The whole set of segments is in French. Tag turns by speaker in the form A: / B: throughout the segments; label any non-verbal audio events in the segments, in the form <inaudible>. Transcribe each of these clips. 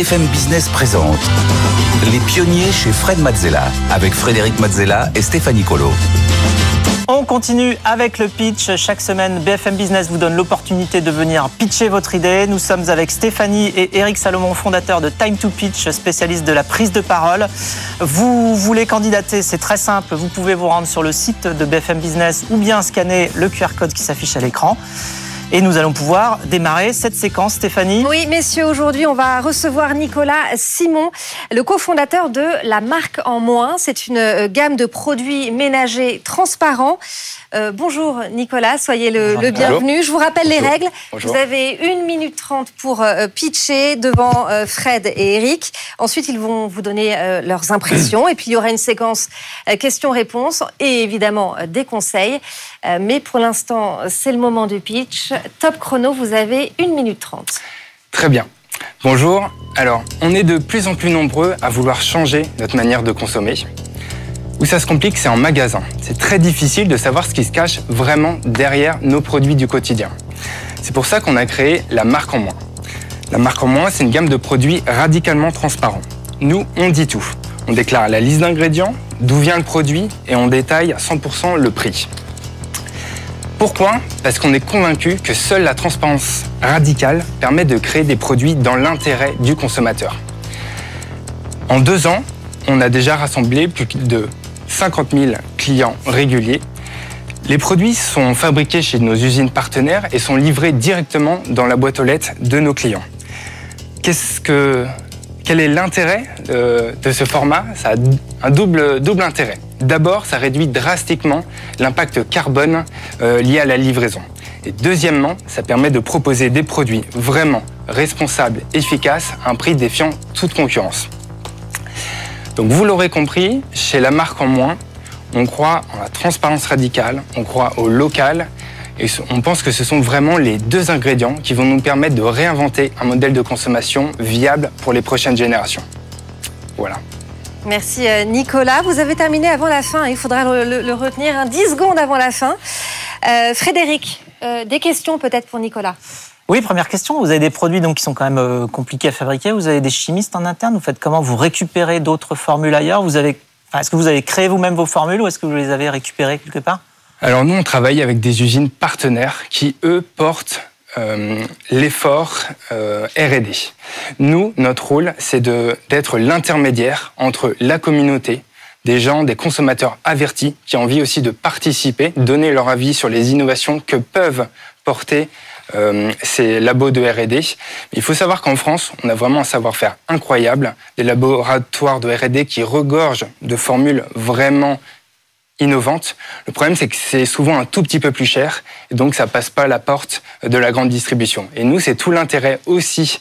A: BFM Business présente Les pionniers chez Fred Mazzella avec Frédéric Mazzella et Stéphanie Colo.
B: On continue avec le pitch. Chaque semaine, BFM Business vous donne l'opportunité de venir pitcher votre idée. Nous sommes avec Stéphanie et Eric Salomon, fondateurs de Time to Pitch, spécialistes de la prise de parole. Vous voulez candidater, c'est très simple. Vous pouvez vous rendre sur le site de BFM Business ou bien scanner le QR code qui s'affiche à l'écran. Et nous allons pouvoir démarrer cette séquence, Stéphanie.
C: Oui, messieurs, aujourd'hui, on va recevoir Nicolas Simon, le cofondateur de La Marque en Moins. C'est une euh, gamme de produits ménagers transparents. Euh, bonjour Nicolas, soyez le, bienvenu. Je vous rappelle les règles. Vous avez une minute trente pour euh, pitcher devant Fred et Eric. Ensuite, ils vont vous donner leurs impressions. Et puis, il y aura une séquence questions-réponses et évidemment des conseils. mais pour l'instant, c'est le moment du pitch. Top chrono, vous avez 1 minute 30.
D: Très bien. Bonjour. Alors, on est de plus en plus nombreux à vouloir changer notre manière de consommer. Où ça se complique, c'est en magasin. C'est très difficile de savoir ce qui se cache vraiment derrière nos produits du quotidien. C'est pour ça qu'on a créé la marque en moins. La marque en moins, c'est une gamme de produits radicalement transparents. Nous, on dit tout. On déclare la liste d'ingrédients, d'où vient le produit et on détaille à 100% le prix. Pourquoi? Parce qu'on est convaincu que seule la transparence radicale permet de créer des produits dans l'intérêt du consommateur. En deux ans, on a déjà rassemblé plus de 50 000 clients réguliers. Les produits sont fabriqués chez nos usines partenaires et sont livrés directement dans la boîte aux lettres de nos clients. Quel est l'intérêt de, de ce format? Ça a un double, double intérêt. D'abord, ça réduit drastiquement l'impact carbone euh, lié à la livraison. Et deuxièmement, ça permet de proposer des produits vraiment responsables, efficaces, à un prix défiant toute concurrence. Donc vous l'aurez compris, chez la marque en moins, on croit en la transparence radicale, on croit au local, et on pense que ce sont vraiment les deux ingrédients qui vont nous permettre de réinventer un modèle de consommation viable pour les prochaines générations. Voilà.
C: Merci euh, Nicolas. Vous avez terminé avant la fin, il faudra le, retenir, 10 hein. secondes avant la fin. Euh, Frédéric, euh, des questions peut-être pour Nicolas?
B: Oui, première question. Vous avez des produits donc qui sont quand même compliqués à fabriquer. Vous avez des chimistes en interne. Vous faites comment? Vous récupérez d'autres formules ailleurs? Avez, est-ce que vous avez créé vous-même vos formules ou est-ce que vous les avez récupérées quelque part?
D: Alors nous, on travaille avec des usines partenaires qui eux portent euh, l'effort euh, R&D. Nous, notre rôle, c'est d'être l'intermédiaire entre la communauté, des gens, des consommateurs avertis qui ont envie aussi de participer, donner leur avis sur les innovations que peuvent porter euh, ces labos de R&D. Il faut savoir qu'en France, on a vraiment un savoir-faire incroyable, des laboratoires de R&D qui regorgent de formules vraiment innovante. Le problème, c'est que c'est souvent un tout petit peu plus cher, et donc ça passe pas la porte de la grande distribution. Et nous, c'est tout l'intérêt aussi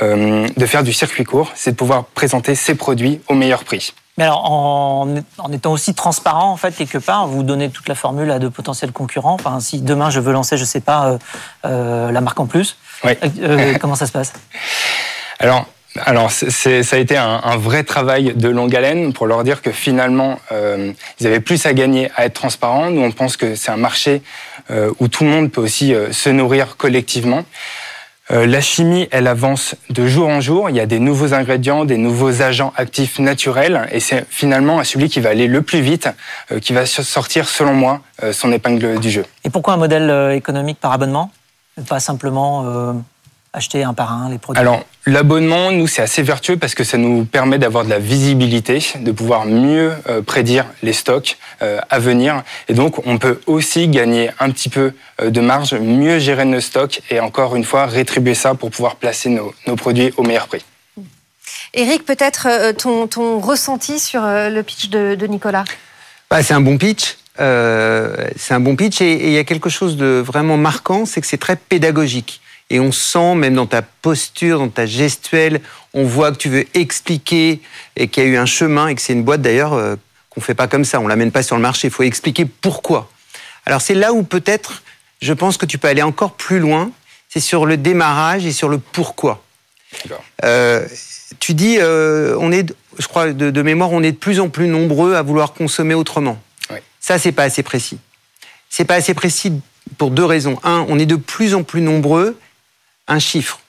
D: euh, de faire du circuit court, c'est de pouvoir présenter ces produits au meilleur prix.
B: Mais alors, en, étant aussi transparent, en fait, quelque part, vous donnez toute la formule à de potentiels concurrents. Enfin, si demain je veux lancer, je sais pas, euh, euh, la marque en plus, <laughs> comment ça se passe?
D: Alors, alors, ça a été un, vrai travail de longue haleine pour leur dire que finalement, euh, ils avaient plus à gagner à être transparents. Nous, on pense que c'est un marché euh, où tout le monde peut aussi euh, se nourrir collectivement. La chimie, elle avance de jour en jour. Il y a des nouveaux ingrédients, des nouveaux agents actifs naturels, et c'est finalement celui qui va aller le plus vite qui va sortir, selon moi, son épingle du jeu.
B: Et pourquoi un modèle économique par abonnement, pas simplement acheter un par un les produits
D: Alors, l'abonnement, nous, c'est assez vertueux parce que ça nous permet d'avoir de la visibilité, de pouvoir mieux euh, prédire les stocks euh, à venir. Et donc, on peut aussi gagner un petit peu euh, de marge, mieux gérer nos stocks et encore une fois, rétribuer ça pour pouvoir placer nos, produits au meilleur prix.
C: Eric, peut-être ton, ton, ressenti sur le pitch de, Nicolas?
E: Bah, C'est un bon pitch. c'est un bon pitch et il y a quelque chose de vraiment marquant, c'est que c'est très pédagogique. Et on sent, même dans ta posture, dans ta gestuelle, on voit que tu veux expliquer et qu'il y a eu un chemin et que c'est une boîte d'ailleurs euh, qu'on fait pas comme ça. On l'amène pas sur le marché. Il faut expliquer pourquoi. Alors c'est là où peut-être, je pense que tu peux aller encore plus loin. C'est sur le démarrage et sur le pourquoi. Euh, tu dis, euh, on est, je crois de, mémoire, on est de plus en plus nombreux à vouloir consommer autrement. Oui. Ça, c'est pas assez précis. C'est pas assez précis pour deux raisons. Un, on est de plus en plus nombreux un chiffre,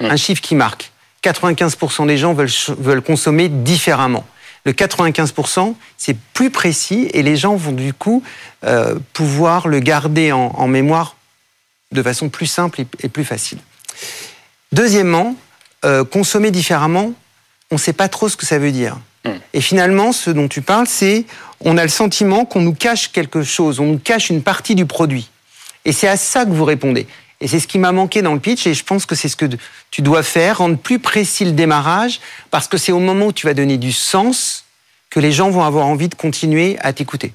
E: un chiffre qui marque. 95% des gens veulent, veulent consommer différemment. Le 95%, c'est plus précis et les gens vont du coup euh, pouvoir le garder en, mémoire de façon plus simple et, plus facile. Deuxièmement, euh, consommer différemment, on ne sait pas trop ce que ça veut dire. Hmm. Et finalement, ce dont tu parles, c'est on a le sentiment qu'on nous cache quelque chose, on nous cache une partie du produit. Et c'est à ça que vous répondez. Et c'est ce qui m'a manqué dans le pitch, et je pense que c'est ce que tu dois faire, rendre plus précis le démarrage, parce que c'est au moment où tu vas donner du sens que les gens vont avoir envie de continuer à t'écouter.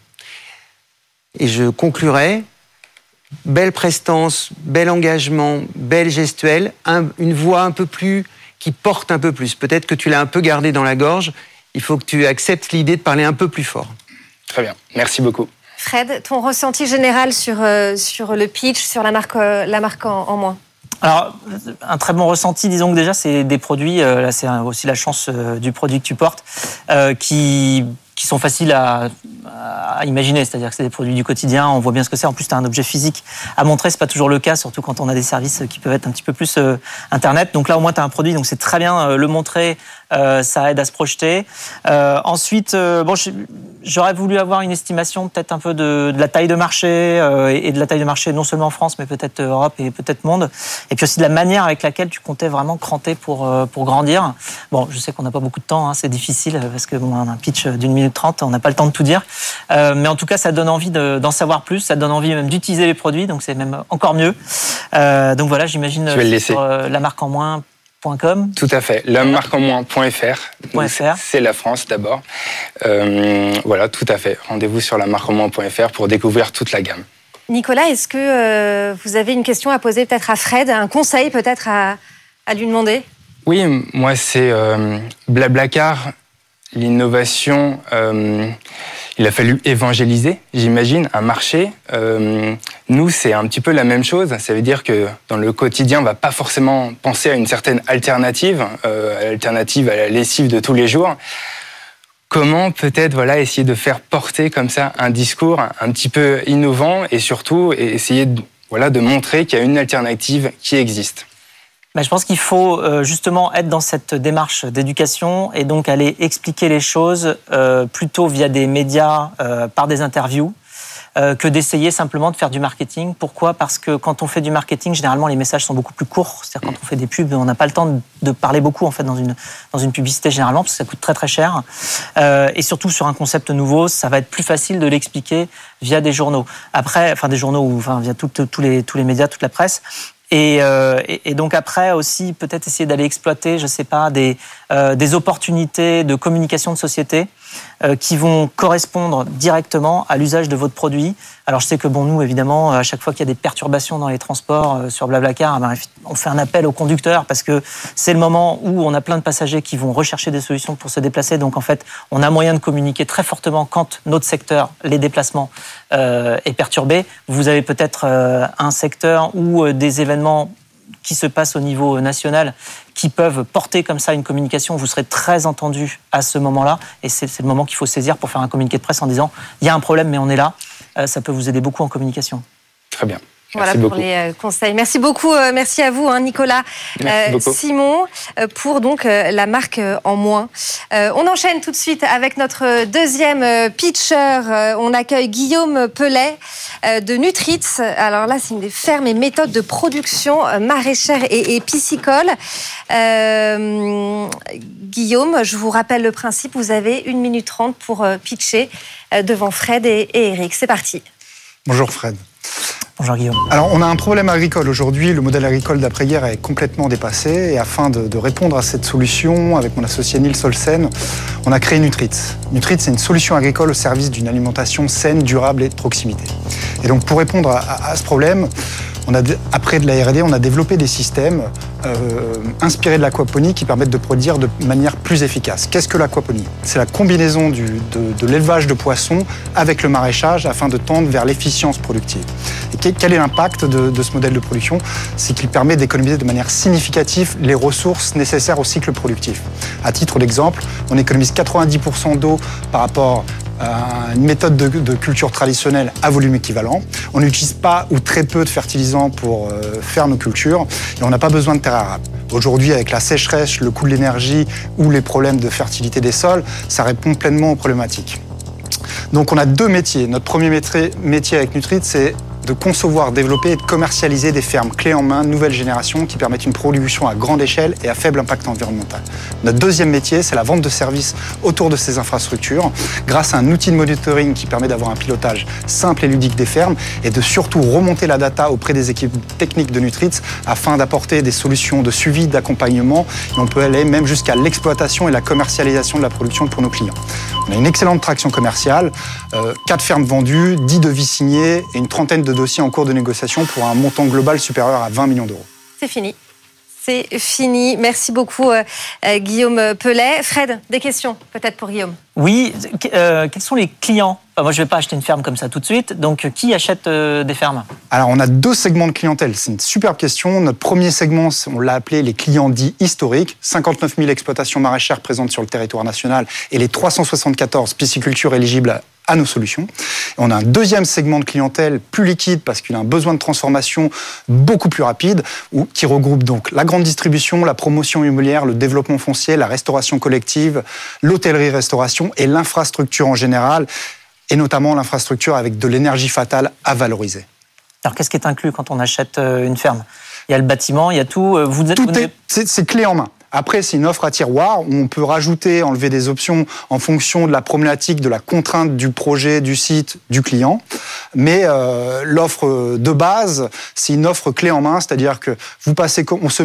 E: Et je conclurai, belle prestance, bel engagement, belle gestuelle, une voix un peu plus qui porte un peu plus. Peut-être que tu l'as un peu gardé dans la gorge, il faut que tu acceptes l'idée de parler un peu plus fort.
D: Très bien, merci beaucoup.
C: Fred, ton ressenti général sur, euh, sur le pitch, sur la marque, euh, en, moins
B: alors, un très bon ressenti, disons que déjà, c'est des produits, euh, là c'est aussi la chance du produit que tu portes, qui qui sont faciles à, imaginer, c'est-à-dire que c'est des produits du quotidien, on voit bien ce que c'est. En plus, tu as un objet physique à montrer, c'est pas toujours le cas, surtout quand on a des services qui peuvent être un petit peu plus euh, internet. Donc là, au moins, tu as un produit, donc c'est très bien euh, le montrer, euh, ça aide à se projeter. ensuite, bon, j'aurais voulu avoir une estimation peut-être un peu de, la taille de marché et de la taille de marché non seulement en France, mais peut-être Europe et peut-être monde. Et puis aussi de la manière avec laquelle tu comptais vraiment cranter pour pour grandir. Bon, je sais qu'on n'a pas beaucoup de temps, hein, c'est difficile parce que bon, un pitch d'une minute 30, on n'a pas le temps de tout dire. Euh, mais en tout cas, ça donne envie d'en savoir plus, ça donne envie même d'utiliser les produits, donc c'est même encore mieux. Euh, donc voilà, j'imagine sur euh, la marque en moins.com.
D: Tout à fait, la marque en moins.fr. C'est la France d'abord. voilà, tout à fait. Rendez-vous sur la marque en moins.fr pour découvrir toute la gamme.
C: Nicolas, est-ce que vous avez une question à poser peut-être à Fred, un conseil peut-être à, à, lui demander?
D: Oui, moi c'est Blablacar l'innovation, euh, il a fallu évangéliser, j'imagine, un marché. Euh, nous, c'est un petit peu la même chose. Ça veut dire que dans le quotidien, on va pas forcément penser à une certaine alternative, euh, alternative à la lessive de tous les jours. Comment peut-être voilà essayer de faire porter comme ça un discours un petit peu innovant et surtout essayer voilà de montrer qu'il y a une alternative qui existe.
B: Bah, je pense qu'il faut euh, justement être dans cette démarche d'éducation et donc aller expliquer les choses euh, plutôt via des médias, euh, par des interviews, que d'essayer simplement de faire du marketing. Pourquoi? Parce que quand on fait du marketing, généralement les messages sont beaucoup plus courts. C'est-à-dire quand on fait des pubs, on n'a pas le temps de parler beaucoup en fait dans une dans une publicité généralement parce que ça coûte très très cher. et surtout sur un concept nouveau, ça va être plus facile de l'expliquer via des journaux. Après, enfin des journaux ou enfin via tous les tous les médias, toute la presse. Euh, et, donc après aussi peut-être essayer d'aller exploiter, je sais pas, des, euh, des opportunités de communication de société qui vont correspondre directement à l'usage de votre produit. Alors je sais que bon nous évidemment à chaque fois qu'il y a des perturbations dans les transports sur Blablacar, ben, on fait un appel au conducteur parce que c'est le moment où on a plein de passagers qui vont rechercher des solutions pour se déplacer. Donc en fait on a moyen de communiquer très fortement quand notre secteur, les déplacements, est perturbé. Vous avez peut-être un secteur où des événements qui se passent au niveau national qui peuvent porter comme ça une communication. Vous serez très entendu à ce moment-là. Et c'est le moment qu'il faut saisir pour faire un communiqué de presse en disant il y a un problème, mais on est là. Euh, ça peut vous aider beaucoup en communication.
D: Très bien.
C: Voilà pour les euh, conseils. Merci beaucoup. Euh, merci à vous, hein, Nicolas, euh, Simon, pour donc la marque en moins. on enchaîne tout de suite avec notre deuxième pitcher. on accueille Guillaume Pellet de Nutritz. Alors là, c'est une des fermes et méthodes de production maraîchère et, piscicole. Guillaume, je vous rappelle le principe. Vous avez une minute trente pour pitcher devant Fred et Eric. C'est parti.
F: Bonjour Fred.
B: Bonjour Guillaume.
F: Alors on a un problème agricole aujourd'hui, le modèle agricole d'après-guerre est complètement dépassé et afin de, répondre à cette solution, avec mon associé Nils Solsen, on a créé Nutrit. Nutrit c'est une solution agricole au service d'une alimentation saine, durable et de proximité. Et donc pour répondre à ce problème, on a, après de la R&D, on a développé des systèmes euh, inspirés de l'aquaponie qui permettent de produire de manière plus efficace. Qu'est-ce que l'aquaponie? C'est la combinaison de, l'élevage de poissons avec le maraîchage afin de tendre vers l'efficience productive. Et quel est l'impact de, ce modèle de production? C'est qu'il permet d'économiser de manière significative les ressources nécessaires au cycle productif. À titre d'exemple, on économise 90% d'eau par rapport une méthode de, culture traditionnelle à volume équivalent. On n'utilise pas ou très peu de fertilisants pour euh, faire nos cultures et on n'a pas besoin de terre arable. Aujourd'hui, avec la sécheresse, le coût de l'énergie ou les problèmes de fertilité des sols, ça répond pleinement aux problématiques. Donc on a deux métiers. Notre premier métier avec Nutrit, c'est de concevoir, développer et de commercialiser des fermes clés en main, nouvelle génération, qui permettent une production à grande échelle et à faible impact environnemental. Notre deuxième métier, c'est la vente de services autour de ces infrastructures, grâce à un outil de monitoring qui permet d'avoir un pilotage simple et ludique des fermes et de surtout remonter la data auprès des équipes techniques de Nutritz afin d'apporter des solutions de suivi, d'accompagnement. Et on peut aller même jusqu'à l'exploitation et la commercialisation de la production pour nos clients. On a une excellente traction commerciale, euh, 4 fermes vendues, 10 devis signés et une trentaine de dossiers en cours de négociation pour un montant global supérieur à 20 millions d'euros.
C: C'est fini. C'est fini. Merci beaucoup, euh, euh, Guillaume Pellet. Fred, des questions peut-être pour Guillaume?
B: Oui, euh, quels sont les clients? Moi, je ne vais pas acheter une ferme comme ça tout de suite. Donc, qui achète des fermes?
F: Alors, on a deux segments de clientèle. C'est une superbe question. Notre premier segment, on l'a appelé les clients dits historiques. 59 000 exploitations maraîchères présentes sur le territoire national et les 374 piscicultures éligibles à nos solutions. On a un deuxième segment de clientèle plus liquide parce qu'il a un besoin de transformation beaucoup plus rapide, qui regroupe donc la grande distribution, la promotion immobilière, le développement foncier, la restauration collective, l'hôtellerie-restauration et l'infrastructure en général, et notamment l'infrastructure avec de l'énergie fatale à valoriser.
B: Alors qu'est-ce qui est inclus quand on achète euh, une ferme? Il y a le bâtiment, il y a tout. Euh,
F: vous êtes, tout est, c'est clé en main. Après, c'est une offre à tiroir où on peut rajouter, enlever des options en fonction de la problématique, de la contrainte du projet, du site, du client. Mais euh, l'offre de base, c'est une offre clé en main, c'est-à-dire que vous passez, on se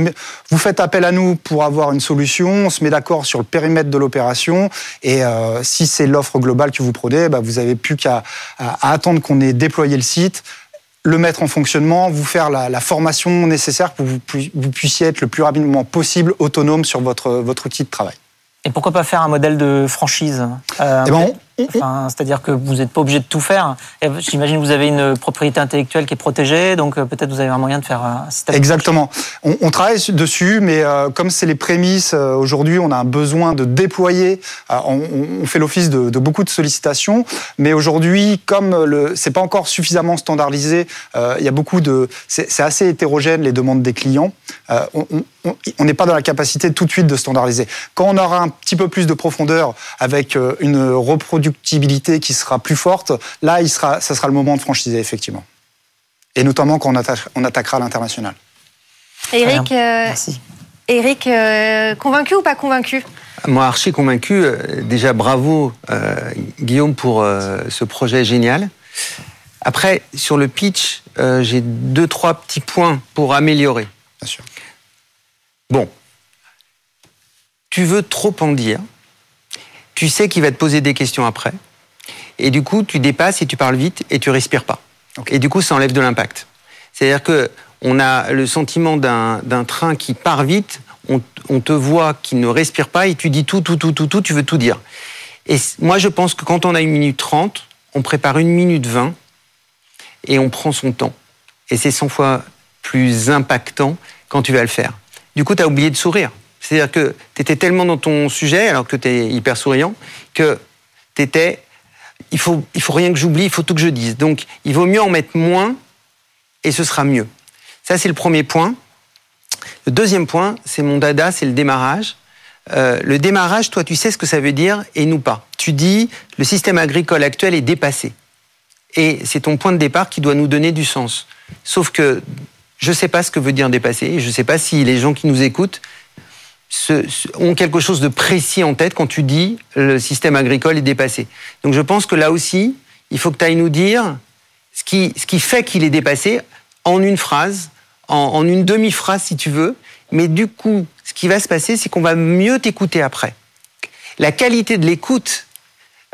F: vous faites appel à nous pour avoir une solution, on se met d'accord sur le périmètre de l'opération, et euh, si c'est l'offre globale que vous prenez, bah, vous n'avez plus qu'à attendre qu'on ait déployé le site, le mettre en fonctionnement, vous faire la, formation nécessaire pour que vous, puissiez être le plus rapidement possible autonome sur votre, votre outil de travail.
B: Et pourquoi pas faire un modèle de franchise
F: euh, eh ben,
B: c'est-à-dire que vous n'êtes pas obligé de tout faire. J'imagine que vous avez une propriété intellectuelle qui est protégée, donc euh, peut-être vous avez un moyen de faire un système.
F: Exactement. On, travaille dessus, mais euh, comme c'est les prémices, euh, aujourd'hui, on a un besoin de déployer. on, fait l'office de, beaucoup de sollicitations, mais aujourd'hui, comme le, c'est pas encore suffisamment standardisé, il y a beaucoup de, c'est assez hétérogène les demandes des clients. on n'est pas dans la capacité tout de suite de standardiser. Quand on aura un petit peu plus de profondeur avec une reproduction qui sera plus forte, là, il sera, ça sera le moment de franchiser, effectivement. Et notamment quand on, attaquera l'international.
C: Eric, euh, Eric euh, convaincu ou pas convaincu?
E: Moi, archi convaincu. Euh, déjà, bravo, Guillaume, pour ce projet génial. Après, sur le pitch, j'ai deux, trois petits points pour améliorer.
F: Bien sûr.
E: Bon. Tu veux trop en dire tu sais qu'il va te poser des questions après. Et du coup, tu dépasses et tu parles vite et tu respires pas. Et du coup, ça enlève de l'impact. C'est-à-dire que on a le sentiment d'un train qui part vite, on, te voit qui ne respire pas et tu dis tout, tout, tout, tout, tout, tu veux tout dire. Et moi, je pense que quand on a une minute trente, on prépare une minute vingt et on prend son temps. Et c'est 100 fois plus impactant quand tu vas le faire. Du coup, tu as oublié de sourire. C'est-à-dire que tu étais tellement dans ton sujet, alors que tu es hyper souriant, que tu étais. Il faut, il faut rien que j'oublie, il faut tout que je dise. Donc, il vaut mieux en mettre moins et ce sera mieux. Ça, c'est le premier point. Le deuxième point, c'est mon dada, c'est le démarrage. Euh, le démarrage, toi, tu sais ce que ça veut dire et nous pas. Tu dis, le système agricole actuel est dépassé. Et c'est ton point de départ qui doit nous donner du sens. Sauf que je ne sais pas ce que veut dire dépasser. Je ne sais pas si les gens qui nous écoutent ont quelque chose de précis en tête quand tu dis le système agricole est dépassé. Donc je pense que là aussi, il faut que tu ailles nous dire ce qui, ce qui fait qu'il est dépassé en une phrase, en, une demi-phrase si tu veux. Mais du coup, ce qui va se passer, c'est qu'on va mieux t'écouter après. La qualité de l'écoute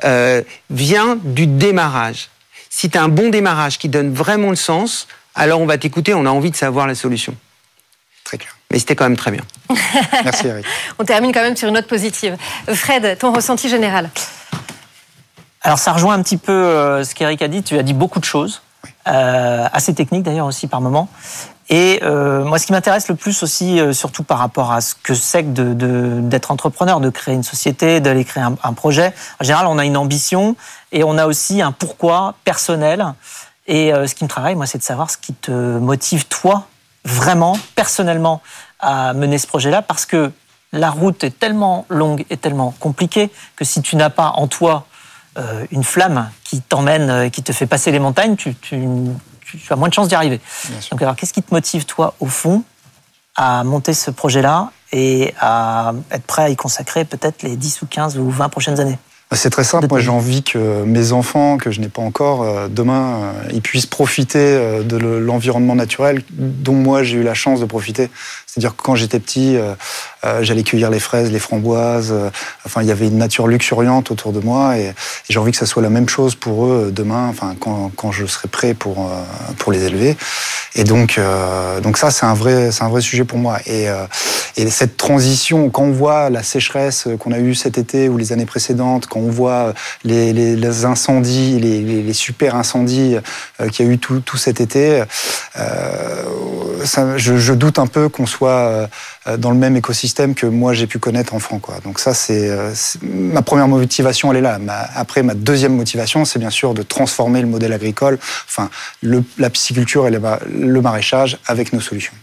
E: euh, vient du démarrage. Si tu as un bon démarrage qui donne vraiment le sens, alors on va t'écouter, on a envie de savoir la solution.
F: Très clair.
E: Mais c'était quand même très bien. <laughs>
F: Merci Eric.
C: On termine quand même sur une note positive. Fred, ton ressenti général
B: Alors ça rejoint un petit peu euh, ce qu'Eric a dit. Tu as dit beaucoup de choses, euh, assez techniques d'ailleurs aussi par moment. Et euh, moi, ce qui m'intéresse le plus aussi, surtout par rapport à ce que c'est que d'être entrepreneur, de créer une société, d'aller créer un, un, projet. En général, on a une ambition et on a aussi un pourquoi personnel. Et ce qui me travaille, moi, c'est de savoir ce qui te motive toi vraiment, personnellement, à mener ce projet-là parce que la route est tellement longue et tellement compliquée que si tu n'as pas en toi euh, une flamme qui t'emmène, euh, qui te fait passer les montagnes, tu, as moins de chances d'y arriver. Donc alors, qu'est-ce qui te motive, toi, au fond, à monter ce projet-là et à être prêt à y consacrer peut-être les 10 ou 15 ou 20 prochaines années?
F: C'est très simple. Moi, j'ai envie que mes enfants, que je n'ai pas encore, euh, demain, euh, ils puissent profiter euh, de l'environnement naturel dont moi, j'ai eu la chance de profiter. C'est-à-dire que quand j'étais petit, j'allais cueillir les fraises, les framboises. Enfin, il y avait une nature luxuriante autour de moi et, j'ai envie que ça soit la même chose pour eux demain, enfin, quand, je serai prêt pour, pour les élever. Et donc, donc ça, c'est un vrai, un vrai sujet pour moi. Et, et cette transition, quand on voit la sécheresse qu'on a eue cet été ou les années précédentes, quand on voit les, incendies, les, super incendies euh, qu'il y a eu tout, cet été, euh, je, doute un peu qu'on soit euh, dans le même écosystème que moi j'ai pu connaître enfant. Quoi. Donc ça, c'est ma première motivation, elle est là. après, ma deuxième motivation, c'est bien sûr de transformer le modèle agricole, enfin la pisciculture et le maraîchage avec nos solutions.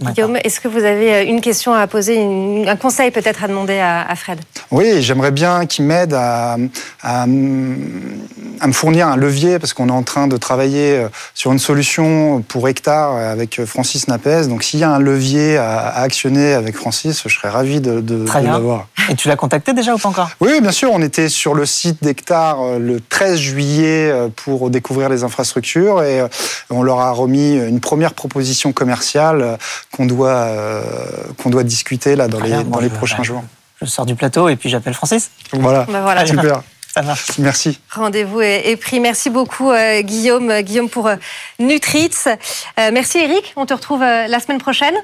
C: Guillaume, est-ce que vous avez euh, une question à poser, un conseil peut-être à demander à, Fred?
F: Oui, j'aimerais bien qu'il m'aide à, à, me fournir un levier parce qu'on est en train de travailler euh, sur une solution pour hectare avec euh, Francis Napès. Donc s'il y a un levier à, actionner avec Francis, je serais ravi de, de, l'avoir.
B: Et tu l'as contacté déjà ou pas encore?
F: Oui, bien sûr. On était sur le site d'hectare le 13 juillet pour découvrir les infrastructures et on leur a remis une première proposition commerciale qu'on doit, euh, qu'on doit discuter là, dans les, dans les prochains jours.
B: Je sors du plateau et puis j'appelle Francis.
F: Voilà,
C: bah voilà.
F: super.
B: Ça marche.
F: Merci.
C: Rendez-vous est pris. Merci beaucoup euh, Guillaume, Guillaume pour euh, Nutritz. merci Eric. On te retrouve la semaine prochaine.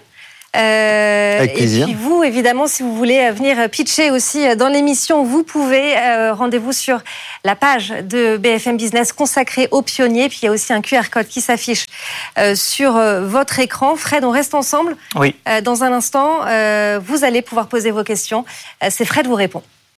E: Euh, Avec plaisir.
C: Et puis vous, évidemment, si vous voulez venir pitcher aussi dans l'émission, vous pouvez. Euh, rendez-vous sur la page de BFM Business consacrée aux pionniers. Puis il y a aussi un QR code qui s'affiche euh, sur votre écran. Fred, on reste ensemble.
B: Oui.
C: dans un instant, vous allez pouvoir poser vos questions. C'est Fred vous répond.